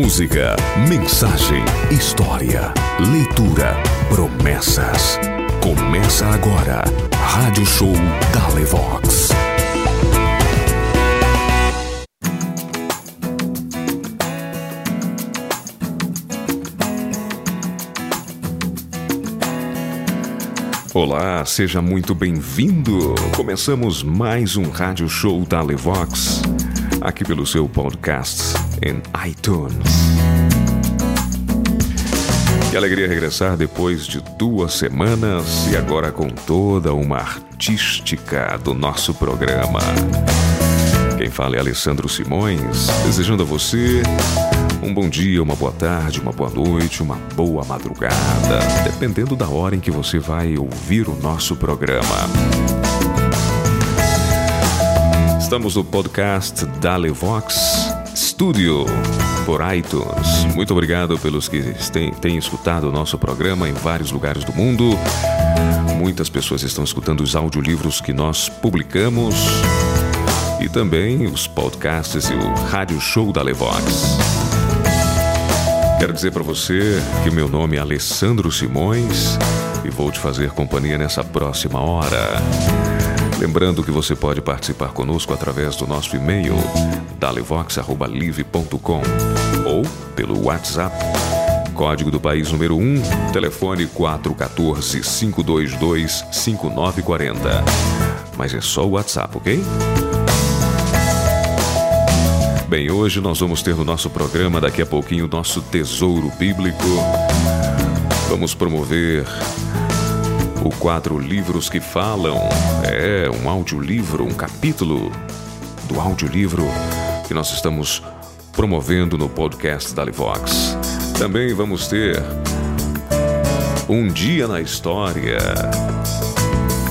Música, mensagem, história, leitura, promessas. Começa agora, Rádio Show da Levox. Olá, seja muito bem-vindo. Começamos mais um Rádio Show da Levox, aqui pelo seu podcast em iTunes. Que alegria regressar depois de duas semanas e agora com toda uma artística do nosso programa. Quem fala é Alessandro Simões, desejando a você um bom dia, uma boa tarde, uma boa noite, uma boa madrugada, dependendo da hora em que você vai ouvir o nosso programa. Estamos no podcast da Levox Studio por iTunes. Muito obrigado pelos que têm, têm escutado o nosso programa em vários lugares do mundo. Muitas pessoas estão escutando os audiolivros que nós publicamos e também os podcasts e o rádio show da Levox. Quero dizer para você que meu nome é Alessandro Simões e vou te fazer companhia nessa próxima hora. Lembrando que você pode participar conosco através do nosso e-mail dalevox.live.com ou pelo WhatsApp. Código do país número 1, telefone 414-522-5940. Mas é só o WhatsApp, ok? Bem, hoje nós vamos ter no nosso programa daqui a pouquinho o nosso tesouro bíblico. Vamos promover o quadro Livros que Falam. É um audiolivro, um capítulo do audiolivro que nós estamos promovendo no podcast da Livox. Também vamos ter Um Dia na História.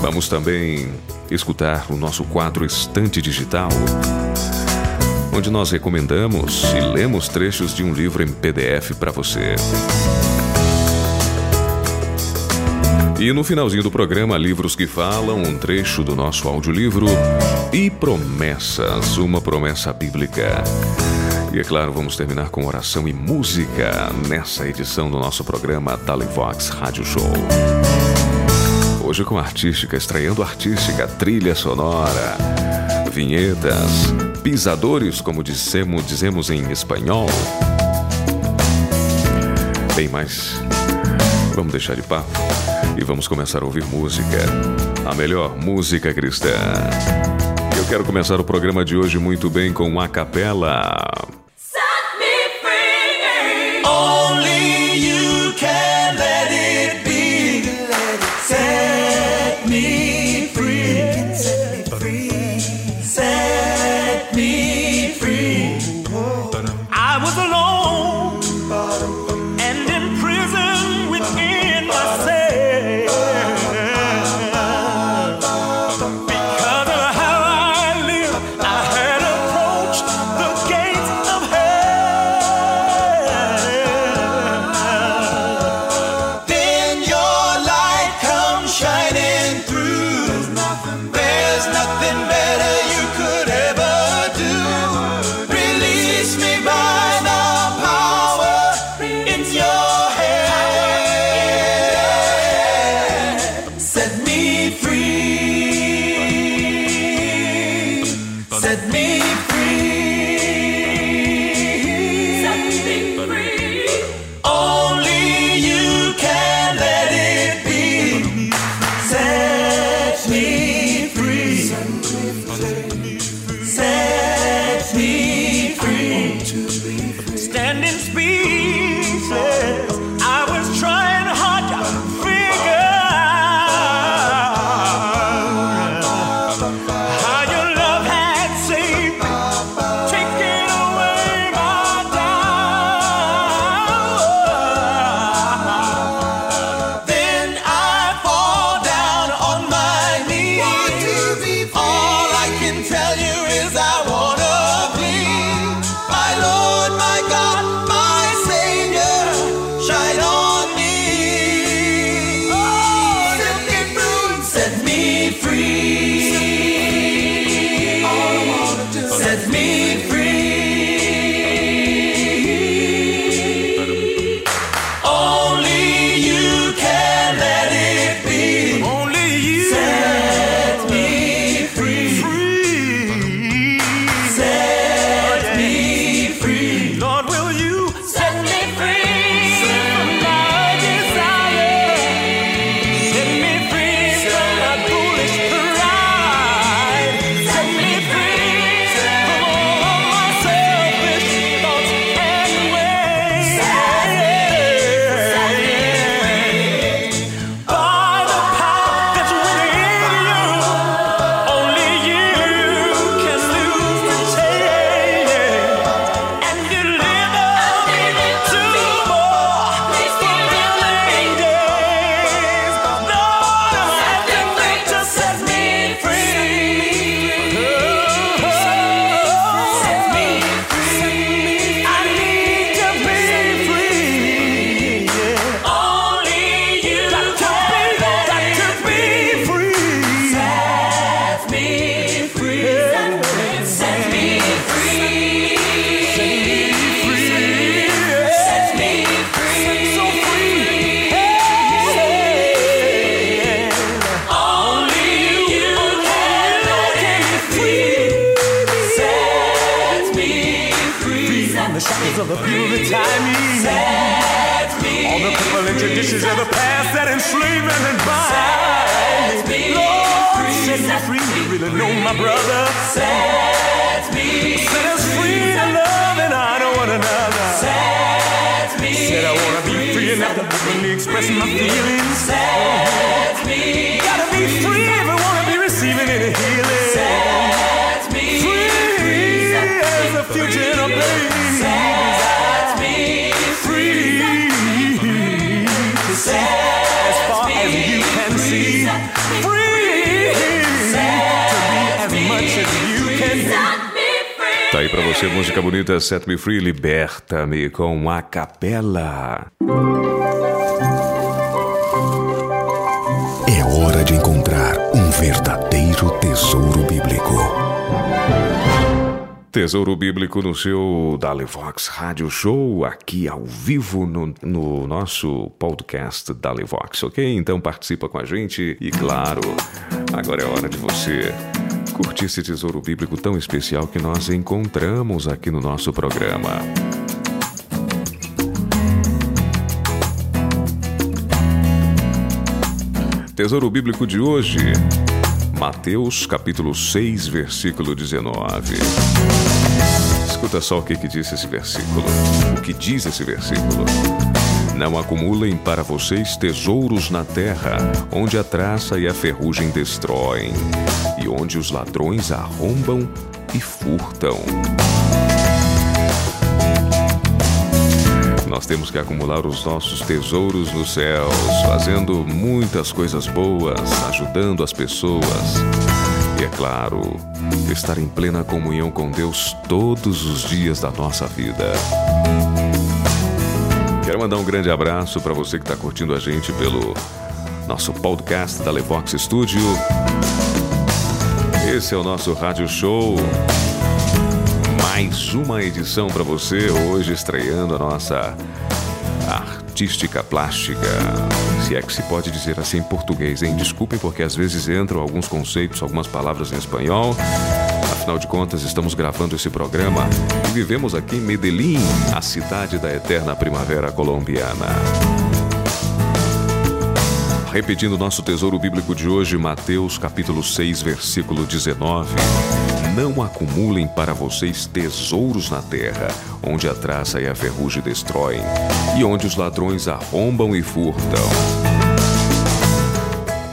Vamos também escutar o nosso quadro Estante Digital onde nós recomendamos e lemos trechos de um livro em PDF para você. E no finalzinho do programa, livros que falam, um trecho do nosso audiolivro e promessas, uma promessa bíblica. E é claro, vamos terminar com oração e música nessa edição do nosso programa Talivox Rádio Show. Hoje com artística, estreando artística, trilha sonora, vinhetas, pisadores, como dizemos, dizemos em espanhol. Bem, mas vamos deixar de papo e vamos começar a ouvir música. A melhor música cristã. Eu quero começar o programa de hoje muito bem com a capela. Você música bonita Set Me Free, Liberta-me com a capela. É hora de encontrar um verdadeiro tesouro bíblico. Tesouro Bíblico no seu Dalivox Rádio Show, aqui ao vivo no, no nosso podcast Dalivox, ok? Então participa com a gente e, claro, agora é hora de você curtir esse tesouro bíblico tão especial que nós encontramos aqui no nosso programa. Tesouro Bíblico de hoje, Mateus capítulo 6, versículo 19. Escuta só o que, que diz esse versículo. O que diz esse versículo? Não acumulem para vocês tesouros na terra, onde a traça e a ferrugem destroem, onde os ladrões arrombam e furtam. Nós temos que acumular os nossos tesouros nos céus, fazendo muitas coisas boas, ajudando as pessoas. E é claro, estar em plena comunhão com Deus todos os dias da nossa vida. Quero mandar um grande abraço para você que está curtindo a gente pelo nosso podcast da Levox Studio. Esse é o nosso rádio show. Mais uma edição para você, hoje estreando a nossa artística plástica. Se é que se pode dizer assim em português, hein? Desculpem porque às vezes entram alguns conceitos, algumas palavras em espanhol. Afinal de contas, estamos gravando esse programa e vivemos aqui em Medellín, a cidade da eterna primavera colombiana. Repetindo nosso tesouro bíblico de hoje, Mateus capítulo 6, versículo 19. Não acumulem para vocês tesouros na terra, onde a traça e a ferrugem destroem, e onde os ladrões arrombam e furtam.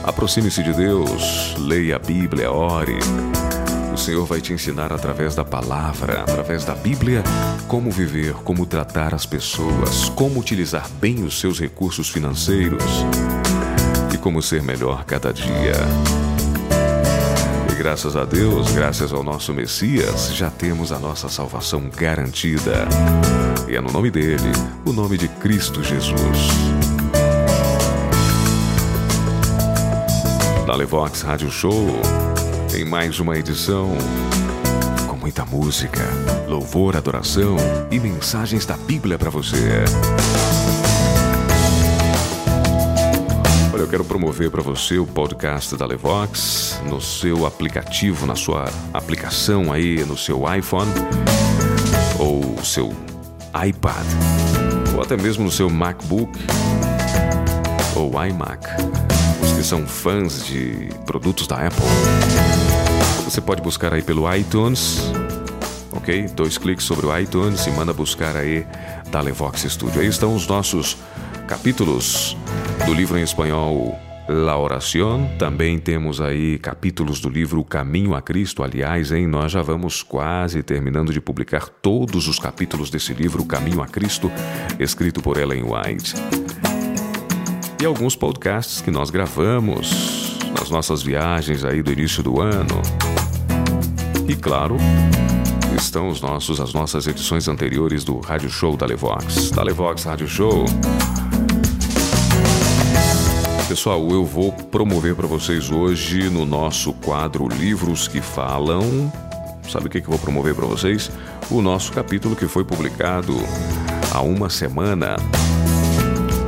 Aproxime-se de Deus, leia a Bíblia, ore. O Senhor vai te ensinar através da palavra, através da Bíblia, como viver, como tratar as pessoas, como utilizar bem os seus recursos financeiros como ser melhor cada dia. E graças a Deus, graças ao nosso Messias, já temos a nossa salvação garantida. E é no nome dele, o nome de Cristo Jesus. Da Levox Rádio Show, em mais uma edição com muita música, louvor, adoração e mensagens da Bíblia para você. Eu quero promover para você o podcast da Levox no seu aplicativo, na sua aplicação aí no seu iPhone ou seu iPad ou até mesmo no seu MacBook ou iMac. Os que são fãs de produtos da Apple. Você pode buscar aí pelo iTunes, ok? Dois cliques sobre o iTunes e manda buscar aí da Levox Studio. Aí estão os nossos capítulos do livro em espanhol La Oración. Também temos aí capítulos do livro Caminho a Cristo. Aliás, hein, nós já vamos quase terminando de publicar todos os capítulos desse livro, Caminho a Cristo, escrito por Ellen White. E alguns podcasts que nós gravamos nas nossas viagens aí do início do ano. E claro, estão os nossos, as nossas edições anteriores do Rádio Show da Levox. Da Levox Rádio Show. Pessoal, eu vou promover para vocês hoje no nosso quadro Livros que Falam. Sabe o que, que eu vou promover para vocês? O nosso capítulo que foi publicado há uma semana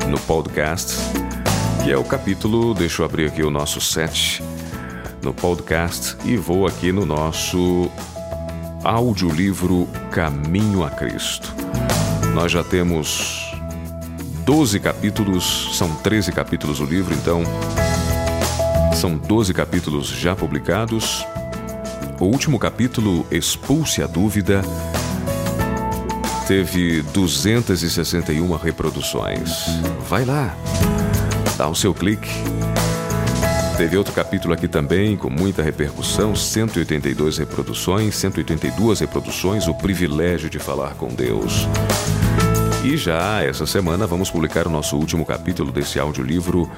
no podcast, que é o capítulo. Deixa eu abrir aqui o nosso set no podcast e vou aqui no nosso audiolivro Caminho a Cristo. Nós já temos 12 capítulos, são 13 capítulos o livro, então são 12 capítulos já publicados. O último capítulo, Expulse a Dúvida, teve 261 reproduções. Vai lá, dá o seu clique. Teve outro capítulo aqui também com muita repercussão, 182 reproduções, 182 reproduções, o privilégio de falar com Deus. E já essa semana vamos publicar o nosso último capítulo desse audiolivro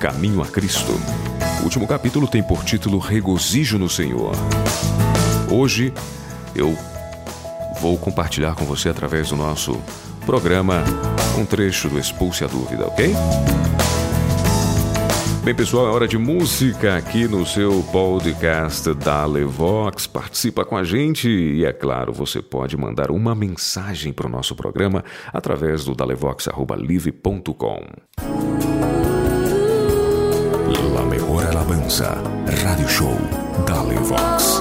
Caminho a Cristo. O último capítulo tem por título Regozijo no Senhor. Hoje eu vou compartilhar com você através do nosso programa um trecho do Expulse a Dúvida, ok? Bem, pessoal, é hora de música aqui no seu podcast da Levox. Participa com a gente e, é claro, você pode mandar uma mensagem para o nosso programa através do dalevox.live.com. La mejor alabanza, Radio Show, Dalevox.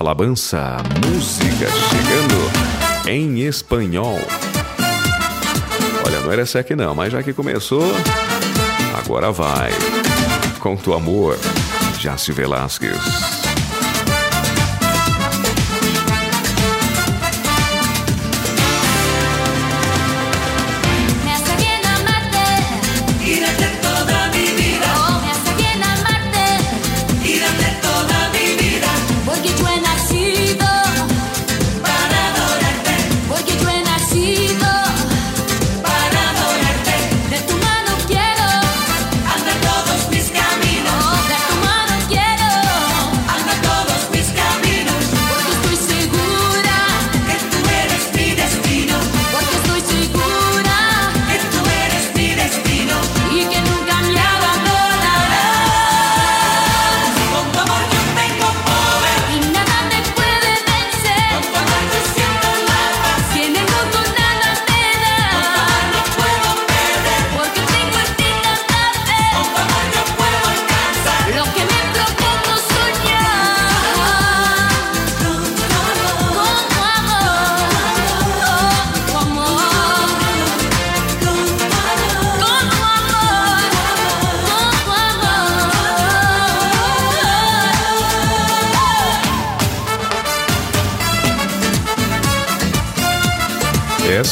Alabança, música chegando em espanhol. Olha, não era essa aqui não, mas já que começou, agora vai. Com tu amor, Jácio Velasquez.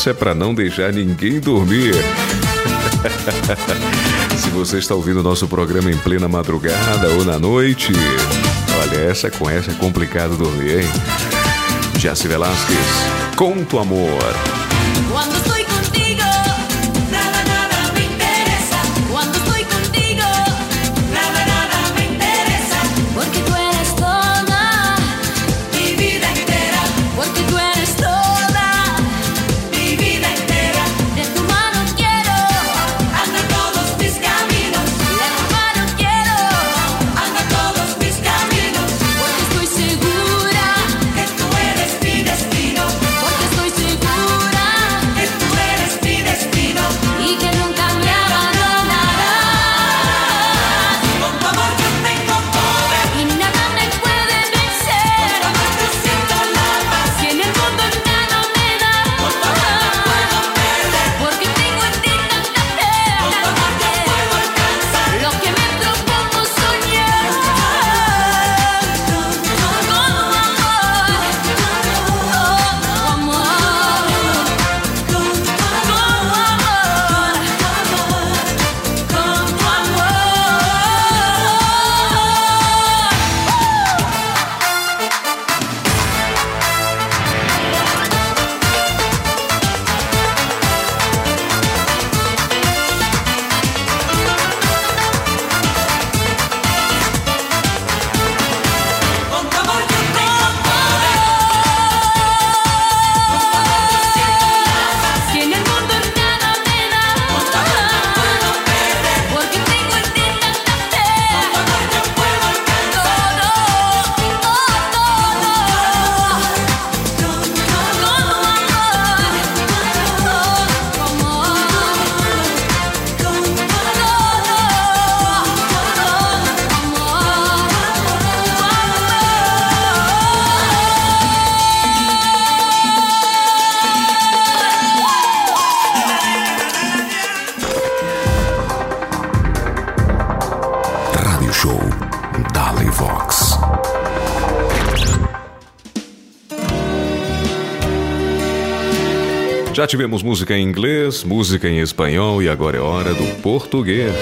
Essa é para não deixar ninguém dormir. Se você está ouvindo o nosso programa em plena madrugada ou na noite, olha, essa com essa é complicado dormir, hein? Jaci Velasquez, Conto Amor. Tivemos música em inglês, música em espanhol e agora é hora do português.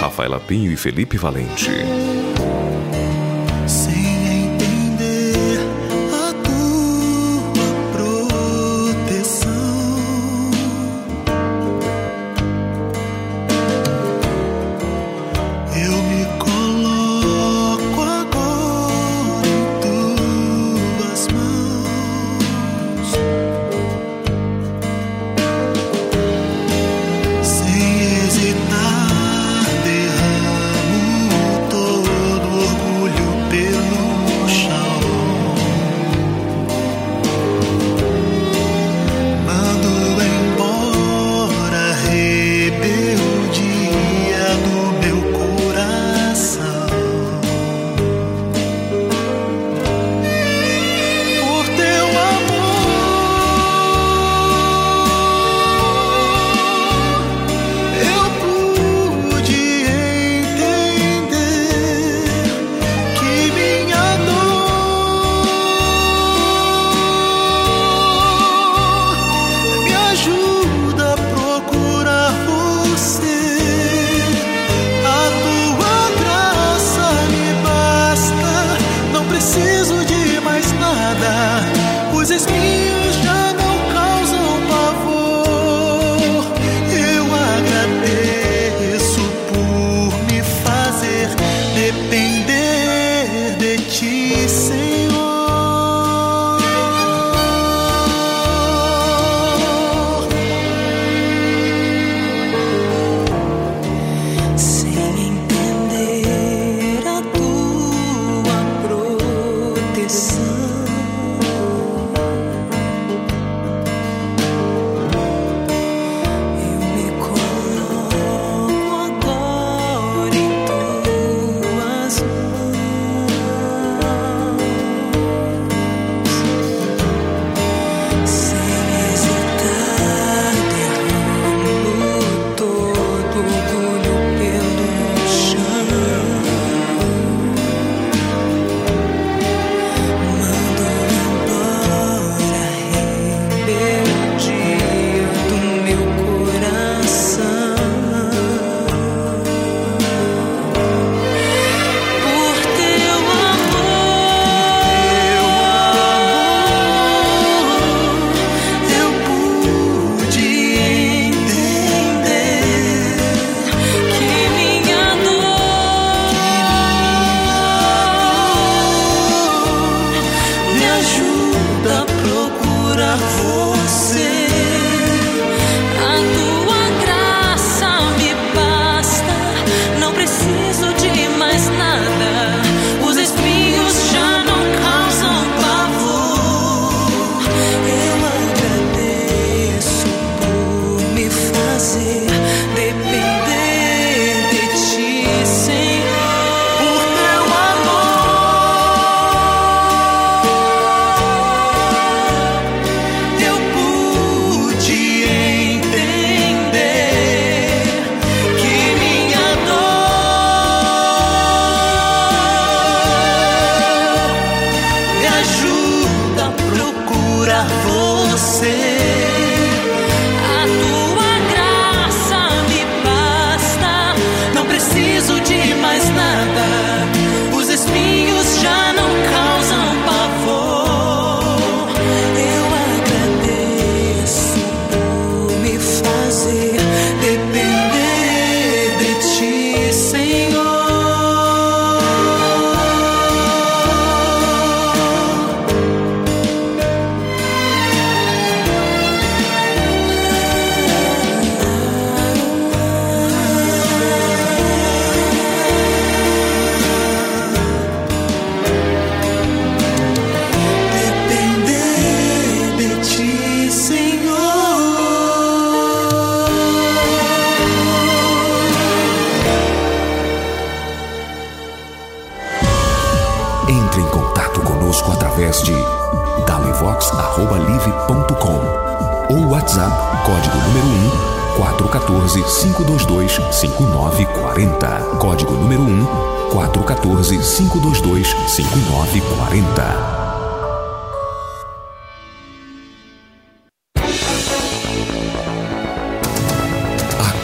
Rafaela Pinho e Felipe Valente.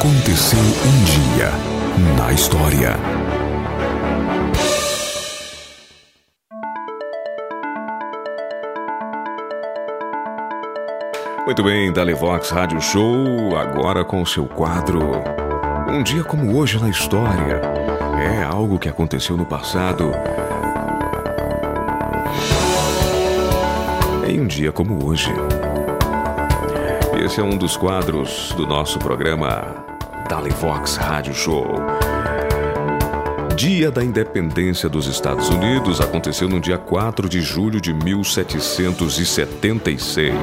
Aconteceu um dia na história. Muito bem, Dalevox Rádio Show, agora com seu quadro Um dia como hoje na história. É algo que aconteceu no passado. Em um dia como hoje. Esse é um dos quadros do nosso programa Dalevox Rádio Show. Dia da Independência dos Estados Unidos aconteceu no dia 4 de julho de 1776.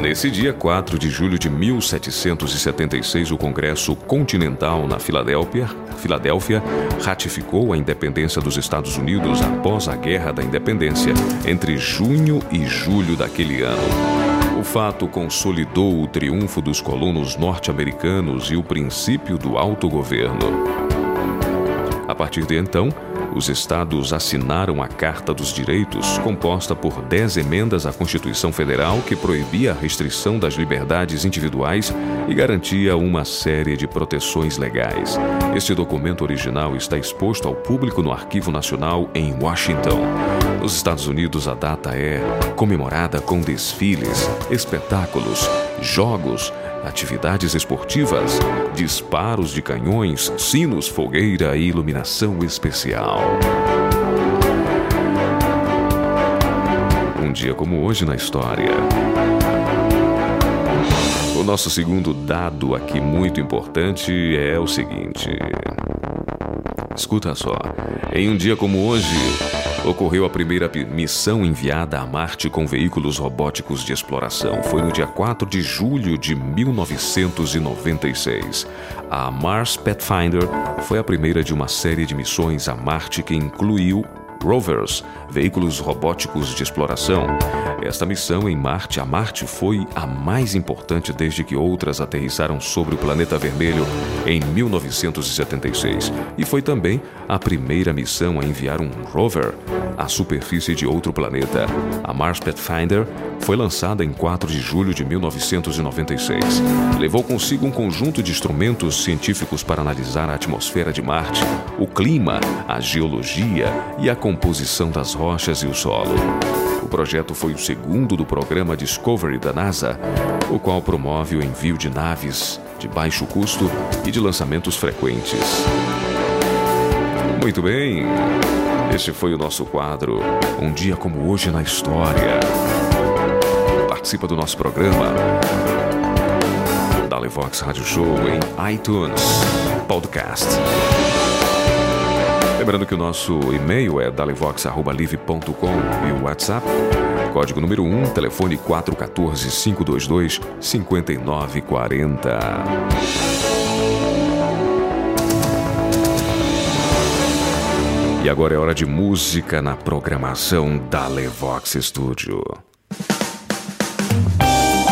Nesse dia 4 de julho de 1776, o Congresso Continental na Filadélfia, Filadélfia ratificou a independência dos Estados Unidos após a Guerra da Independência, entre junho e julho daquele ano. Fato consolidou o triunfo dos colonos norte-americanos e o princípio do autogoverno. A partir de então, os estados assinaram a Carta dos Direitos, composta por dez emendas à Constituição Federal que proibia a restrição das liberdades individuais e garantia uma série de proteções legais. Este documento original está exposto ao público no Arquivo Nacional em Washington. Nos Estados Unidos, a data é comemorada com desfiles, espetáculos, jogos, atividades esportivas, disparos de canhões, sinos, fogueira e iluminação especial. Um dia como hoje na história. O nosso segundo dado aqui muito importante é o seguinte. Escuta só. Em um dia como hoje, ocorreu a primeira missão enviada a Marte com veículos robóticos de exploração. Foi no dia 4 de julho de 1996. A Mars Pathfinder foi a primeira de uma série de missões a Marte que incluiu rovers, veículos robóticos de exploração. Esta missão em Marte a Marte foi a mais importante desde que outras aterrissaram sobre o planeta vermelho em 1976 e foi também a primeira missão a enviar um rover à superfície de outro planeta. A Mars Pathfinder foi lançada em 4 de julho de 1996. Levou consigo um conjunto de instrumentos científicos para analisar a atmosfera de Marte, o clima, a geologia e a composição das rochas e o solo. O projeto foi o segundo do programa Discovery da NASA, o qual promove o envio de naves de baixo custo e de lançamentos frequentes. Muito bem, este foi o nosso quadro Um Dia Como Hoje na História. Participa do nosso programa da Levox Rádio Show em iTunes Podcast. Lembrando que o nosso e-mail é dalevox.live.com e o WhatsApp, código número 1, telefone 414-522-5940. E agora é hora de música na programação da Levox Studio.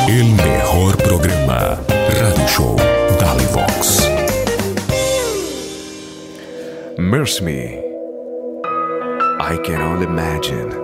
El mejor programa, Radio Show Dale Vox. Mercy Me. I can only imagine.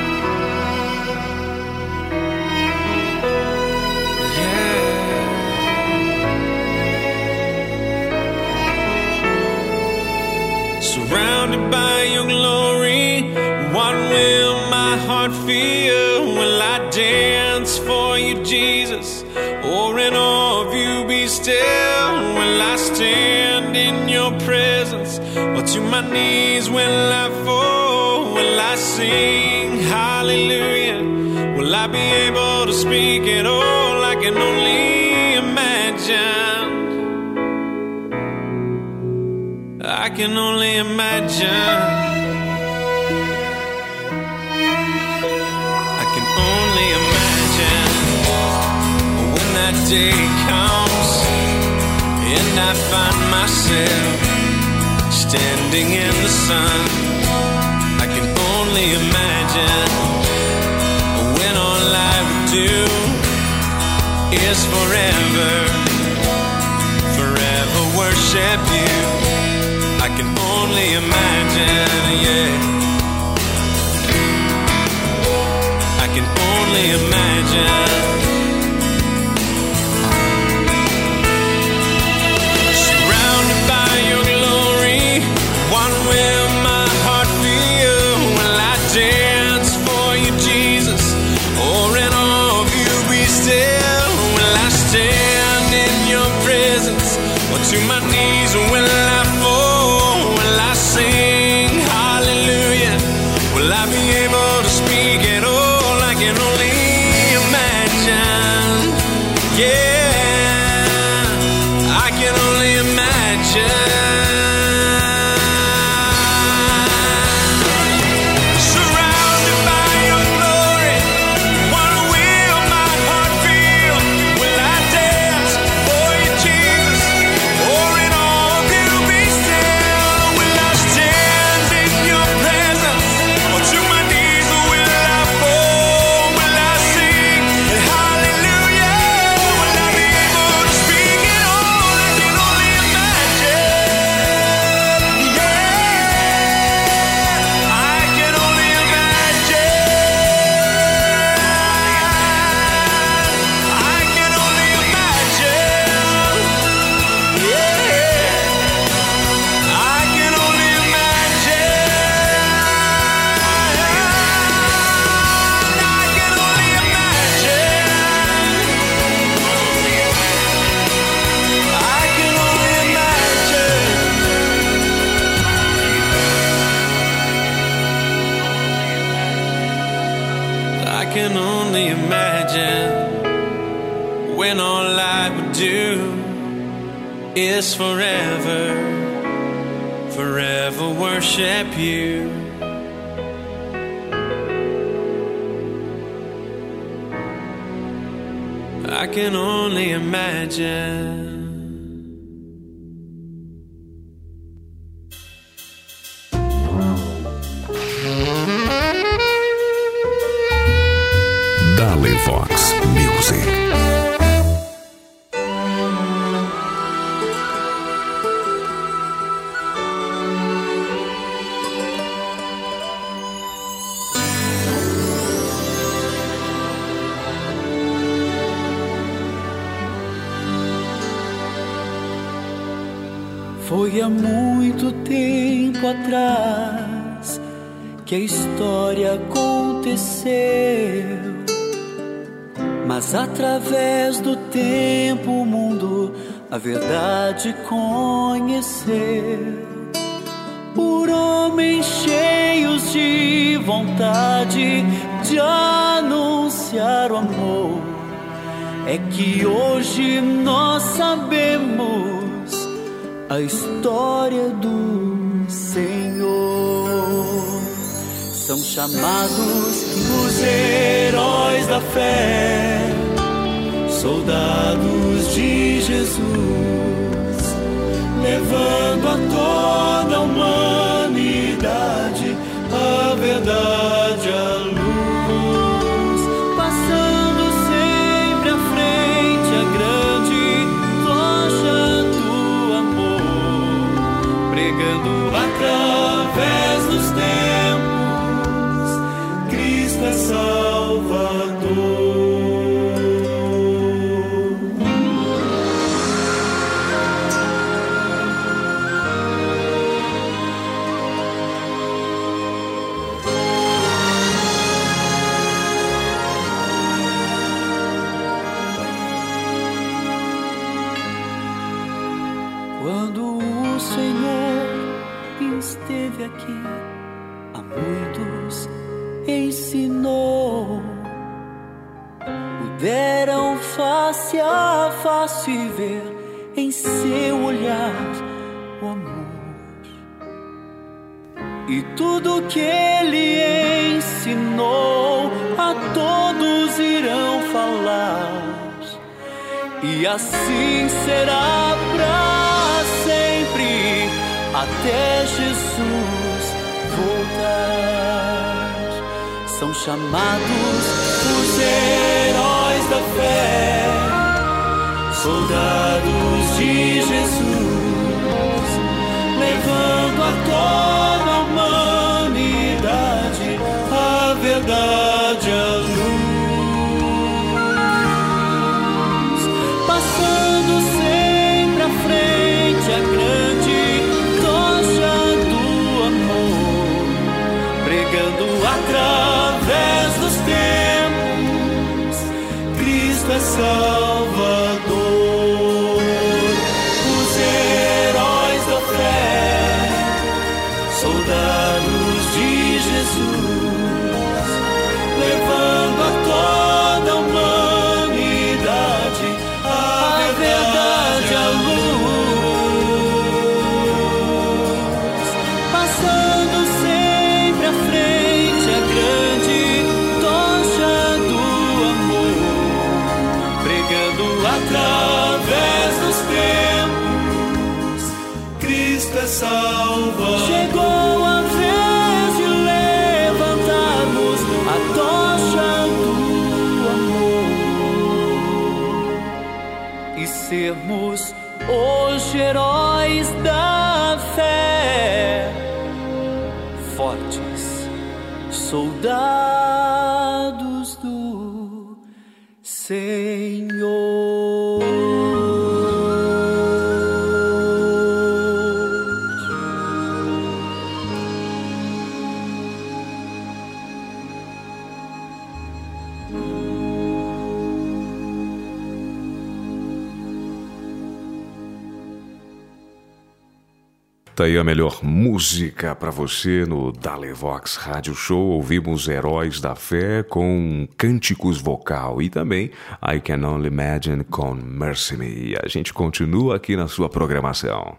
By your glory, what will my heart feel? Will I dance for you, Jesus? Or in awe of you be still? Will I stand in your presence? Or to my knees will I fall? Will I sing hallelujah? Will I be able to speak at all? I can only can only imagine. I can only imagine. When that day comes and I find myself standing in the sun, I can only imagine when all I would do is forever, forever worship you. I can only imagine, yeah. I can only imagine. Foi há muito tempo atrás que a história aconteceu. Mas através do tempo o mundo a verdade conheceu. Por homens cheios de vontade de anunciar o amor, é que hoje nós sabemos a história do Senhor. São chamados os heróis da fé, soldados de Jesus, levando a toda a humanidade a verdade, face ver em seu olhar o amor. E tudo que ele ensinou a todos irão falar e assim será para sempre até Jesus voltar. São chamados os heróis da fé, soldados de Jesus, levando a toda a humanidade a verdade, Tá aí a melhor música pra você no Dalevox Rádio Show. Ouvimos Heróis da Fé com Cânticos Vocal e também I Can Only Imagine com Mercy Me. A gente continua aqui na sua programação.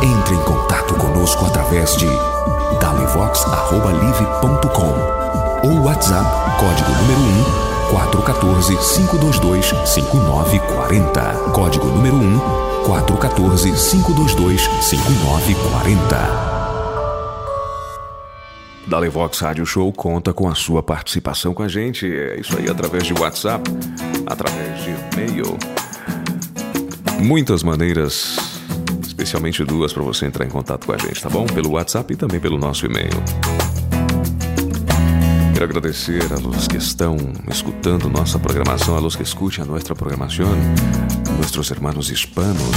Entre em contato conosco através de dalevox@live.com ou WhatsApp código número 1 414 522 5940. Código número 1 414 522 5940. Dalevox Rádio Show conta com a sua participação com a gente. É isso aí, através de WhatsApp, através de e-mail. Muitas maneiras, especialmente duas, para você entrar em contato com a gente, tá bom? Pelo WhatsApp e também pelo nosso e-mail. Quero agradecer a los que estão escutando nossa programação, a los que escuchan nuestra programación, nuestros hermanos hispanos.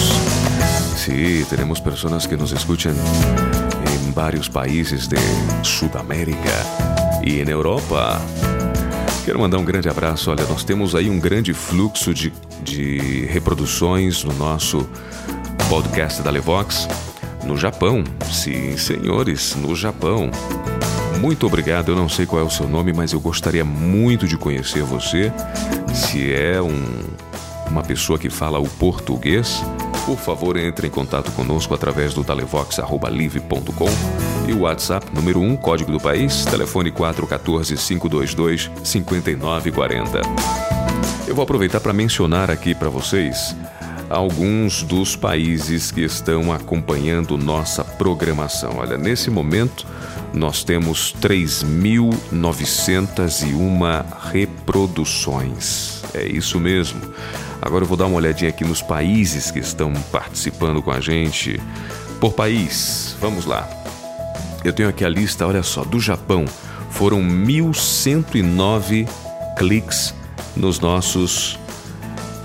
Sí, tenemos personas que nos escuchan en varios países de Sudamérica e em Europa. Quero mandar um grande abraço. Olha, nós temos aí um grande fluxo de, de reproduções no nosso podcast da Levox no Japão. Sim, senhores, no Japão. Muito obrigado. Eu não sei qual é o seu nome, mas eu gostaria muito de conhecer você. Se é um, uma pessoa que fala o português, por favor, entre em contato conosco através do talevox.live.com e o WhatsApp número 1, código do país, telefone 414-522-5940. Eu vou aproveitar para mencionar aqui para vocês alguns dos países que estão acompanhando nossa programação. Olha, nesse momento nós temos 3.901 reproduções. É isso mesmo. Agora eu vou dar uma olhadinha aqui nos países que estão participando com a gente. Por país, vamos lá. Eu tenho aqui a lista, olha só, do Japão. Foram 1.109 cliques nos nossos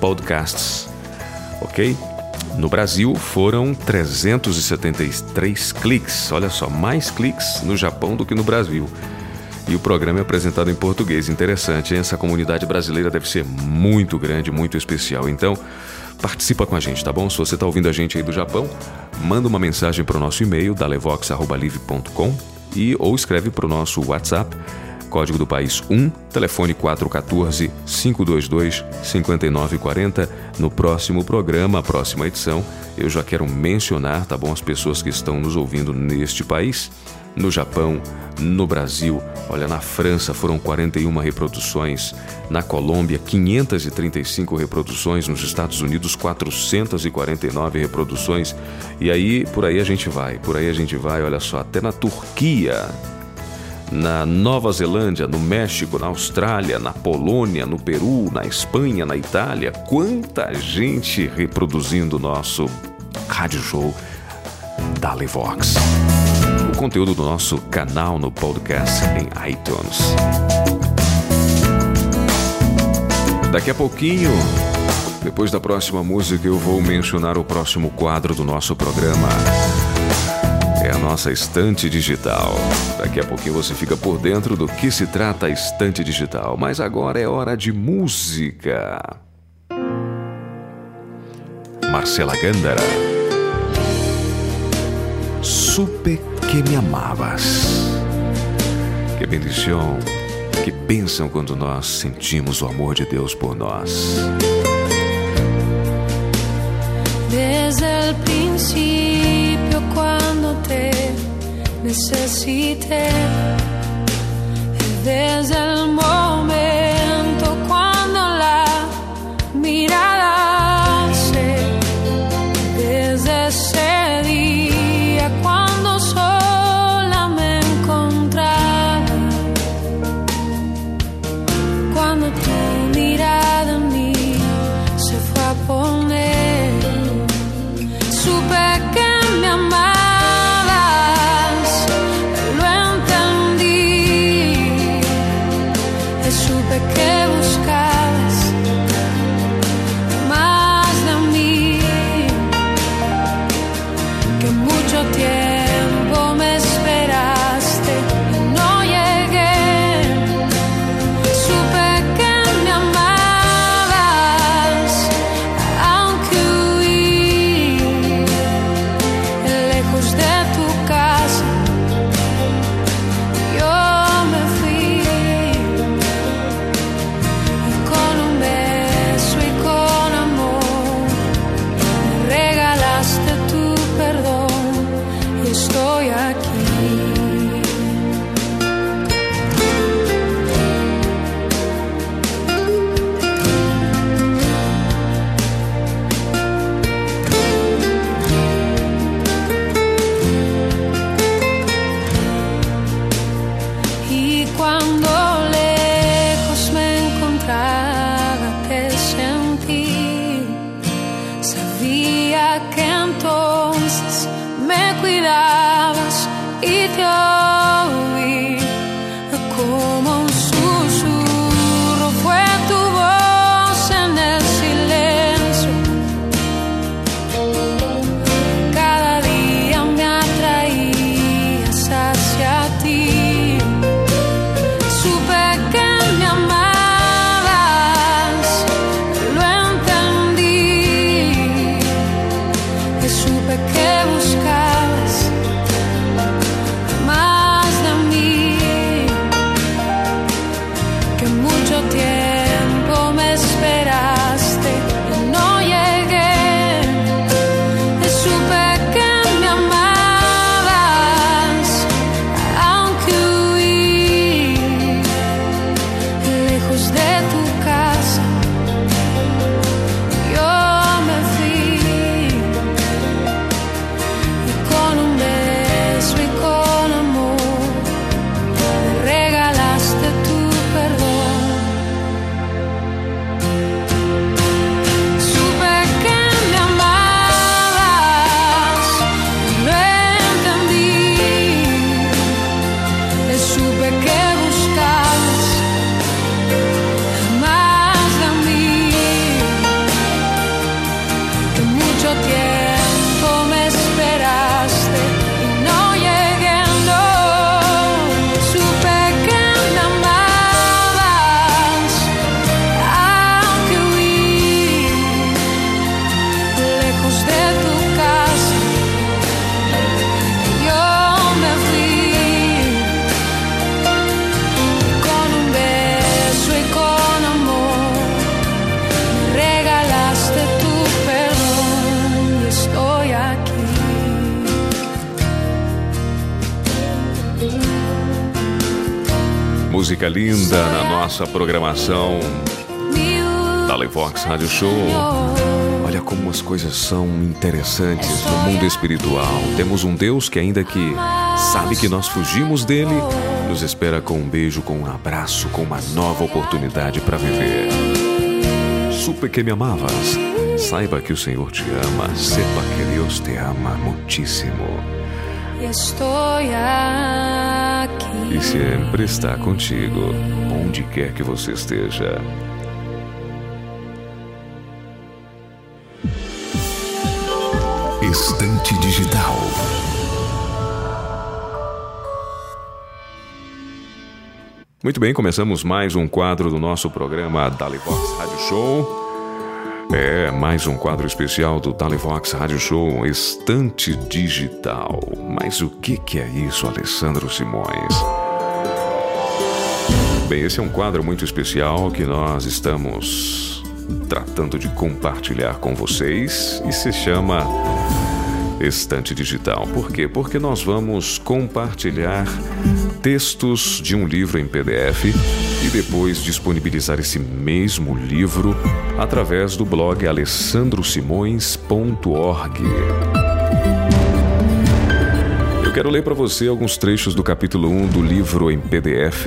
podcasts, ok? No Brasil foram 373 cliques. Olha só, mais cliques no Japão do que no Brasil. E o programa é apresentado em português. Interessante, hein? essa comunidade brasileira deve ser muito grande, muito especial. Então, participa com a gente, tá bom? Se você está ouvindo a gente aí do Japão, manda uma mensagem para o nosso e-mail, dalevox.live.com e ou escreve para o nosso WhatsApp código do país 1, telefone 414-522-5940. No próximo programa, próxima edição, eu já quero mencionar, tá bom, as pessoas que estão nos ouvindo neste país no Japão, no Brasil, olha, na França foram 41 reproduções, na Colômbia 535 reproduções, nos Estados Unidos 449 reproduções. E aí, por aí a gente vai, por aí a gente vai, olha só, até na Turquia, na Nova Zelândia, no México, na Austrália, na Polônia, no Peru, na Espanha, na Itália, quanta gente reproduzindo o nosso rádio show Dali Vox o conteúdo do nosso canal no podcast em iTunes. Daqui a pouquinho, depois da próxima música, eu vou mencionar o próximo quadro do nosso programa. Nossa estante digital. Daqui a pouquinho você fica por dentro do que se trata a estante digital. Mas agora é hora de música. Marcela Gandara. Super que me amavas. Que bendição, que bênção quando nós sentimos o amor de Deus por nós. Desde cuando te necesité, desde el momento Música linda na nossa programação da Levox Rádio Show. Olha como as coisas são interessantes no mundo espiritual. Temos um Deus que, ainda que sabe que nós fugimos dele, nos espera com um beijo, com um abraço, com uma nova oportunidade para viver. Supe que me amavas. Saiba que o Senhor te ama. Sepa que Deus te ama muitíssimo. Estou aqui. E sempre está contigo, onde quer que você esteja. Estante Digital. Muito bem, começamos mais um quadro do nosso programa Dalivox Rádio Show. É, mais um quadro especial do Dalivox Rádio Show, Estante Digital. Mas o que, que é isso, Alessandro Simões? Bem, esse é um quadro muito especial que nós estamos tratando de compartilhar com vocês e se chama Estante Digital. Por quê? Porque nós vamos compartilhar textos de um livro em PDF e depois disponibilizar esse mesmo livro através do blog alessandrosimões.org. Eu quero ler para você alguns trechos do capítulo 1 do livro em PDF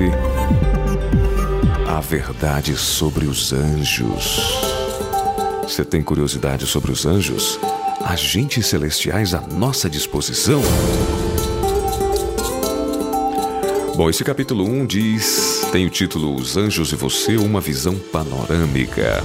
A Verdade sobre os Anjos. Você tem curiosidade sobre os anjos? Agentes celestiais à nossa disposição? Bom, esse capítulo 1 diz, tem o título Os Anjos e Você, uma visão panorâmica.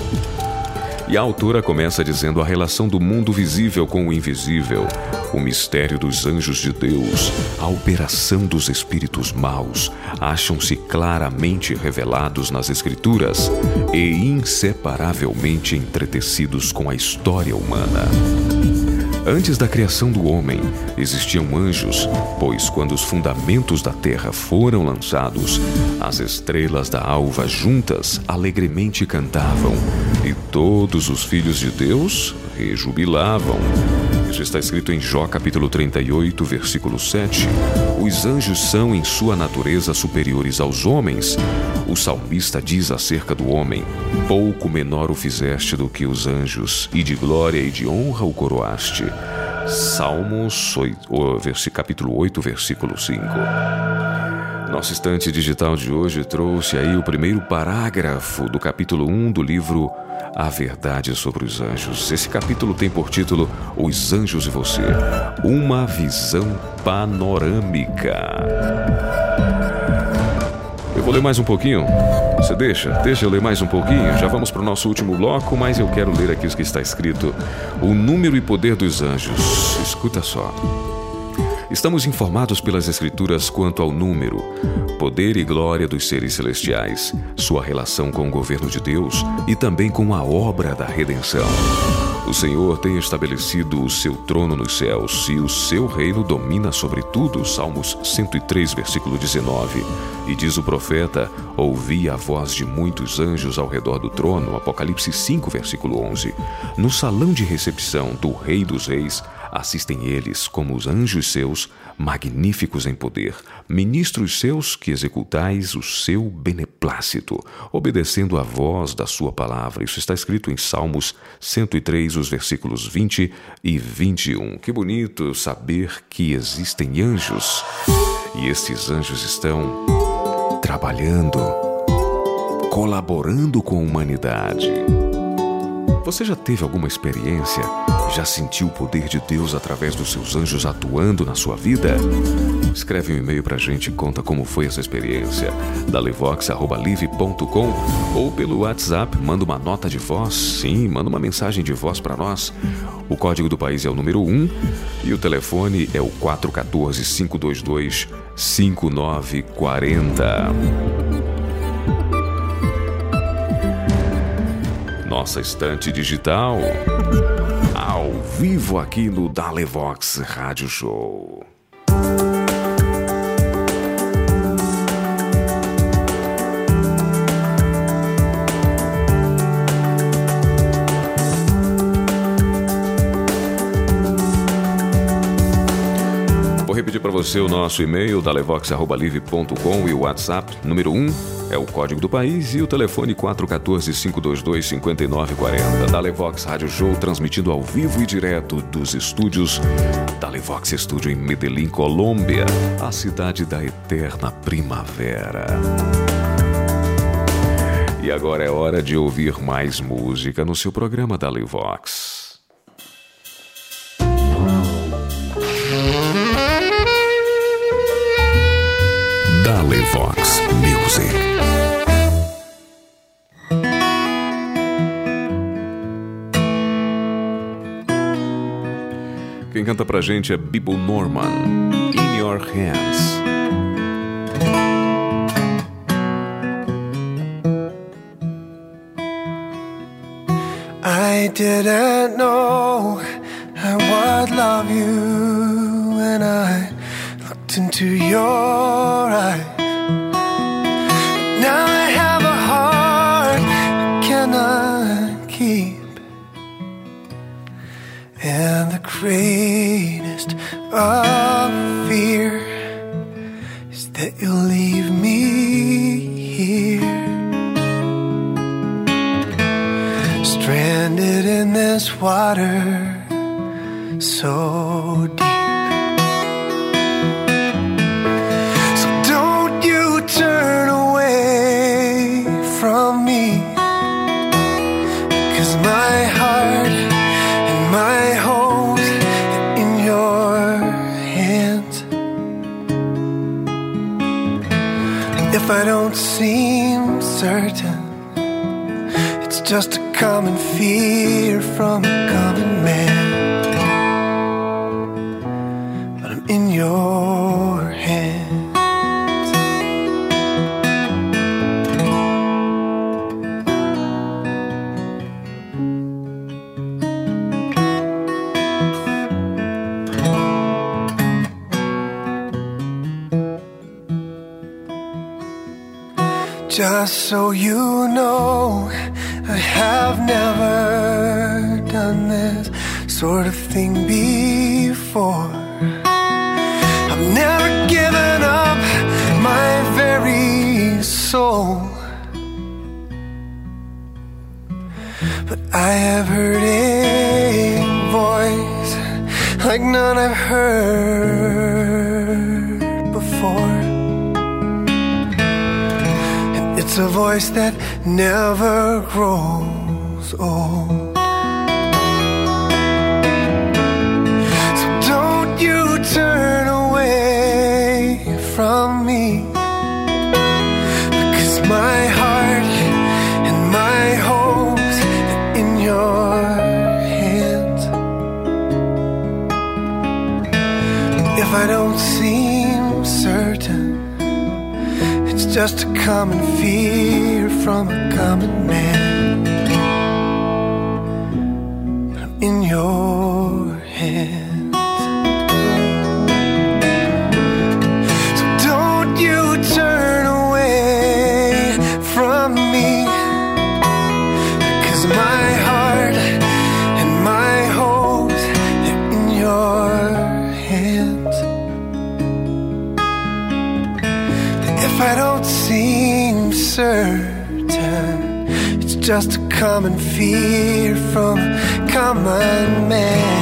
E a autora começa dizendo a relação do mundo visível com o invisível, o mistério dos anjos de Deus, a operação dos espíritos maus, acham-se claramente revelados nas Escrituras e inseparavelmente entretecidos com a história humana. Antes da criação do homem, existiam anjos, pois quando os fundamentos da terra foram lançados, as estrelas da alva juntas alegremente cantavam, e todos os filhos de Deus rejubilavam. Isso está escrito em Jó capítulo 38, versículo 7. Os anjos são em sua natureza superiores aos homens. O salmista diz acerca do homem: Pouco menor o fizeste do que os anjos, e de glória e de honra o coroaste. Salmos, capítulo 8, versículo 5. Nosso estante digital de hoje trouxe aí o primeiro parágrafo do capítulo 1 do livro A Verdade sobre os Anjos. Esse capítulo tem por título Os Anjos e Você Uma Visão Panorâmica. Eu vou ler mais um pouquinho. Você deixa? Deixa eu ler mais um pouquinho. Já vamos para o nosso último bloco, mas eu quero ler aqui o que está escrito: O número e poder dos anjos. Escuta só. Estamos informados pelas Escrituras quanto ao número, poder e glória dos seres celestiais, sua relação com o governo de Deus e também com a obra da redenção. O Senhor tem estabelecido o seu trono nos céus e o seu reino domina sobre tudo. Salmos 103, versículo 19. E diz o profeta: Ouvi a voz de muitos anjos ao redor do trono. Apocalipse 5, versículo 11. No salão de recepção do Rei dos Reis, assistem eles, como os anjos seus, magníficos em poder, ministros seus que executais o seu beneplácito, obedecendo à voz da sua palavra. Isso está escrito em Salmos 103, os versículos 20 e 21. Que bonito saber que existem anjos. E esses anjos estão trabalhando, colaborando com a humanidade. Você já teve alguma experiência? Já sentiu o poder de Deus através dos seus anjos atuando na sua vida? Escreve um e-mail pra gente e conta como foi essa experiência. dalevox.live.com ou pelo WhatsApp, manda uma nota de voz. Sim, manda uma mensagem de voz para nós. O código do país é o número 1 e o telefone é o 414 522 5940. Nossa estante digital ao vivo aqui no Dalevox Rádio Show. Você o nosso e-mail, dalevox.live.com e o WhatsApp, número 1 é o código do país e o telefone 414-522-5940. Dalevox Rádio Show, transmitindo ao vivo e direto dos estúdios Dalevox Estúdio em Medellín, Colômbia, a cidade da eterna primavera. E agora é hora de ouvir mais música no seu programa Dalevox Music. Quem canta pra gente é Bibo Norman, In Your Hands. I didn't know I would love you looked into your eyes. Now I have a heart I cannot keep. And the greatest of fear is that you'll leave me here. Stranded in this water so just a common fear from a common man. But I'm in your hands. Just so you know, have never done this sort of thing before. I've never given up my very soul. But I have heard a voice like none I've heard before. And it's a voice that never grows old. So don't you turn away from me. Because my heart and my hopes are in your hands. If I don't seem certain, it's just a common fear from a common man. Just a common fear from a common man.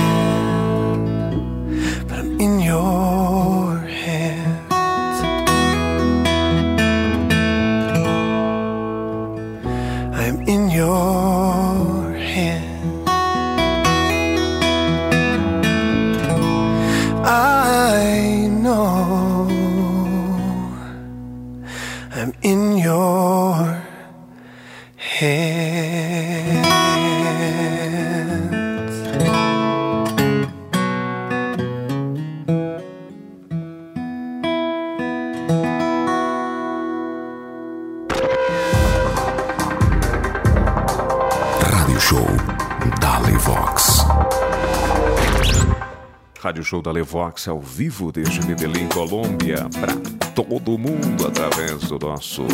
Levox ao vivo desde Medellín, Colômbia, para todo mundo através do nosso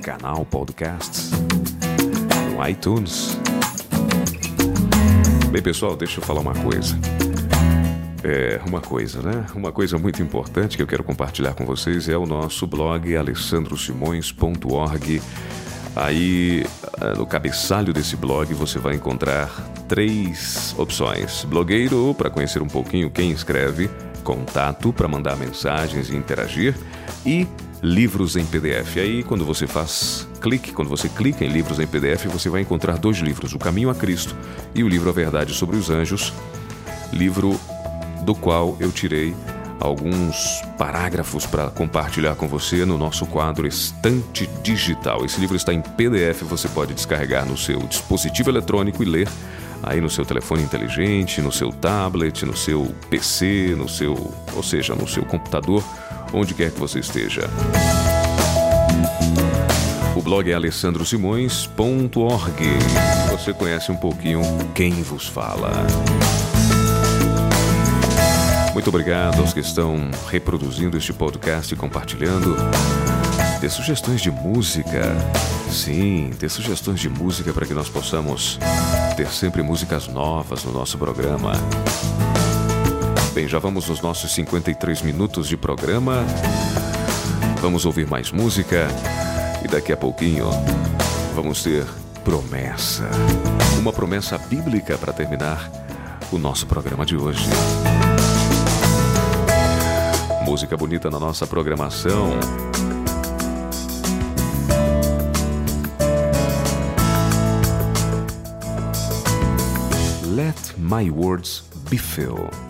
canal Podcasts no iTunes. Bem, pessoal, deixa eu falar uma coisa. É, uma coisa, né? Uma coisa muito importante que eu quero compartilhar com vocês é o nosso blog alessandrosimões.org. Aí, ah, no cabeçalho desse blog, você vai encontrar três opções: blogueiro, para conhecer um pouquinho quem escreve, contato, para mandar mensagens e interagir, e livros em PDF. Aí, quando você faz clique, quando você clica em livros em PDF, você vai encontrar dois livros: O Caminho a Cristo e o livro A Verdade sobre os Anjos. Livro do qual eu tirei alguns parágrafos para compartilhar com você no nosso quadro Estante Digital. Esse livro está em PDF, você pode descarregar no seu dispositivo eletrônico e ler aí no seu telefone inteligente, no seu tablet, no seu PC, no seu, ou seja, no seu computador, onde quer que você esteja. O blog é alessandrosimões.org. Você conhece um pouquinho quem vos fala. Muito obrigado aos que estão reproduzindo este podcast e compartilhando. Ter sugestões de música. Sim, ter sugestões de música para que nós possamos ter sempre músicas novas no nosso programa. Bem, já vamos nos nossos 53 minutos de programa. Vamos ouvir mais música e daqui a pouquinho vamos ter promessa. Uma promessa bíblica para terminar o nosso programa de hoje música bonita na nossa programação. Let My Words Be Filled.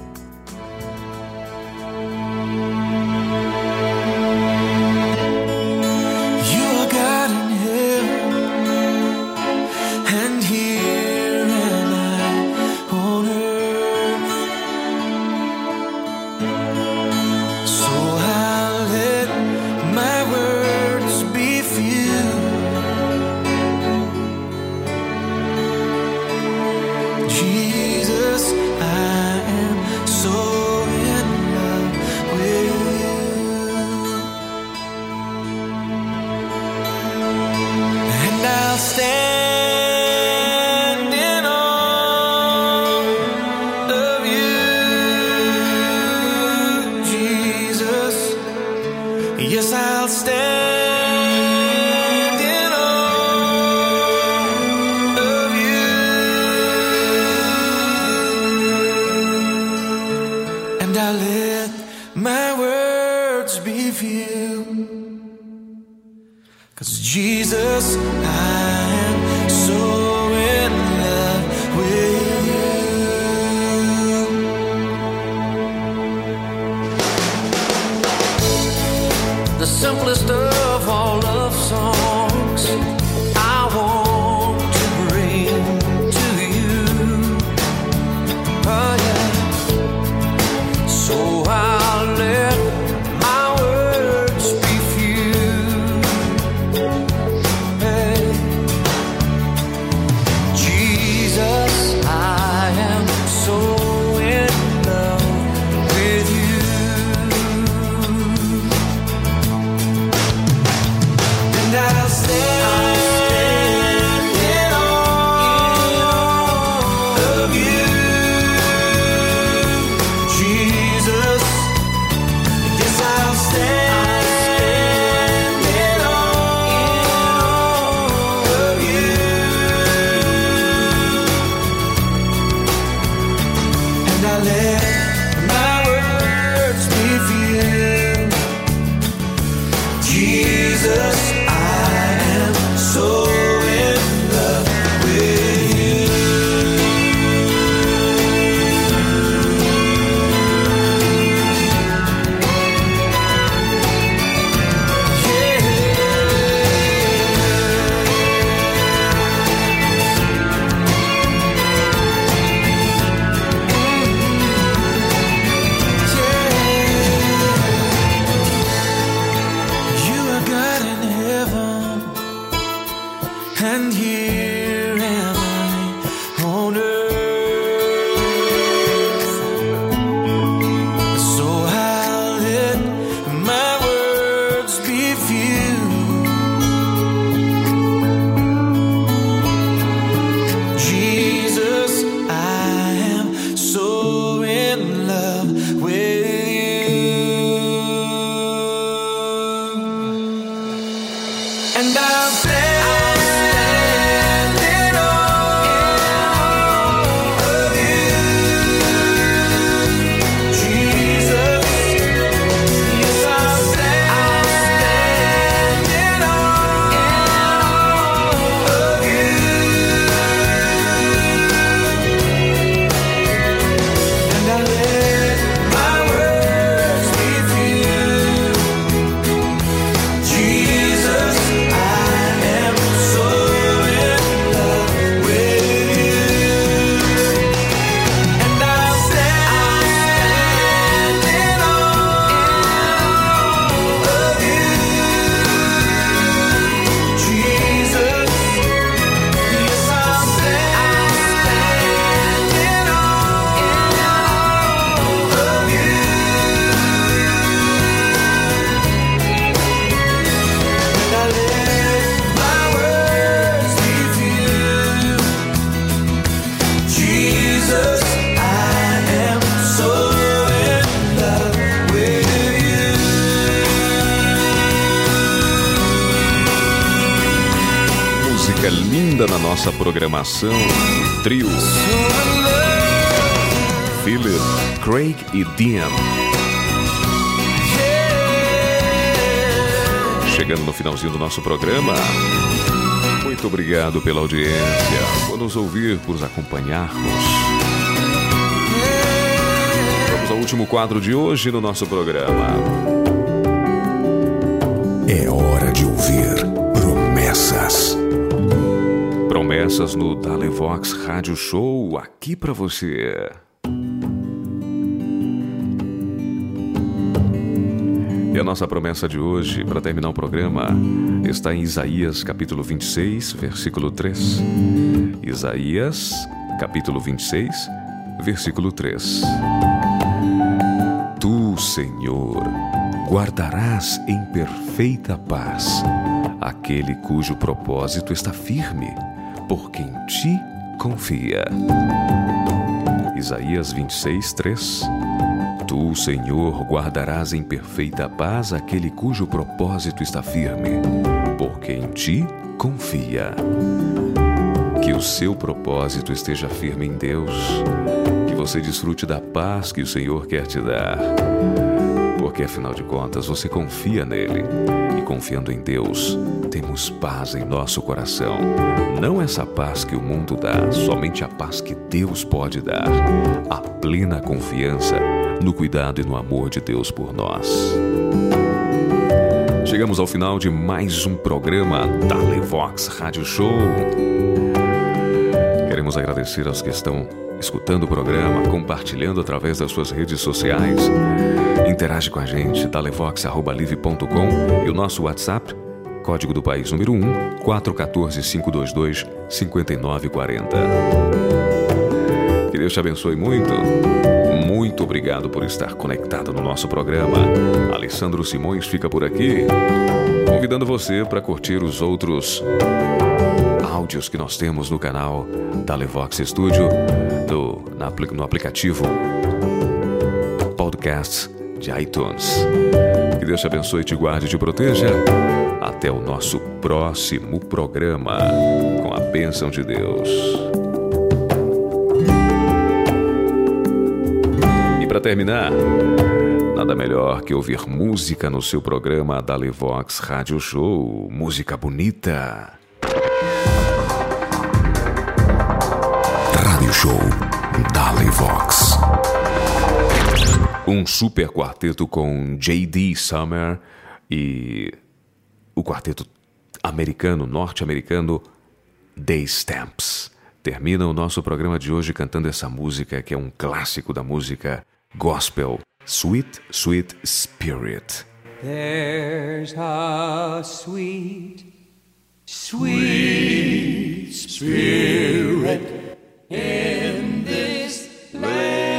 Nossa programação. Trio. Philip, Craig e Dean. Chegando no finalzinho do nosso programa. Muito obrigado pela audiência, por nos ouvir, por nos acompanharmos. Vamos ao último quadro de hoje no nosso programa. É hora de ouvir Promessas no Dalevox Rádio Show, aqui pra você. E a nossa promessa de hoje, para terminar o programa, está em Isaías capítulo 26, versículo 3. Isaías capítulo 26, versículo 3. Tu, Senhor, guardarás em perfeita paz aquele cujo propósito está firme, por quem ti confia. Isaías 26, 3 Tu, Senhor, guardarás em perfeita paz aquele cujo propósito está firme, porque em ti confia. Que o seu propósito esteja firme em Deus, que você desfrute da paz que o Senhor quer te dar, porque afinal de contas você confia nele e confiando em Deus, temos paz em nosso coração. Não essa paz que o mundo dá, somente a paz que Deus pode dar. A plena confiança no cuidado e no amor de Deus por nós. Chegamos ao final de mais um programa da Levox Rádio Show. Queremos agradecer aos que estão escutando o programa, compartilhando através das suas redes sociais. Interage com a gente, dalevox.live.com e o nosso WhatsApp, código do país número 1, 414-522-5940. Que Deus te abençoe muito. Muito obrigado por estar conectado no nosso programa. Alessandro Simões fica por aqui, convidando você para curtir os outros áudios que nós temos no canal da Levox Studio, no aplicativo Podcasts de iTunes. Que Deus te abençoe, te guarde e te proteja. Até o nosso próximo programa, com a bênção de Deus. E para terminar, nada melhor que ouvir música no seu programa da Levox Rádio Show. Música bonita. Rádio Show Dali Vox. Um super quarteto com J.D. Summer e o quarteto americano, norte-americano, The Stamps. Termina o nosso programa de hoje cantando essa música que é um clássico da música gospel, Sweet, Sweet Spirit. There's a sweet, sweet spirit in this place,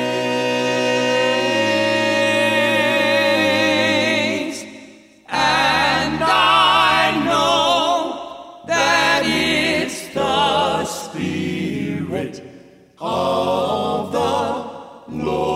spirit of the Lord.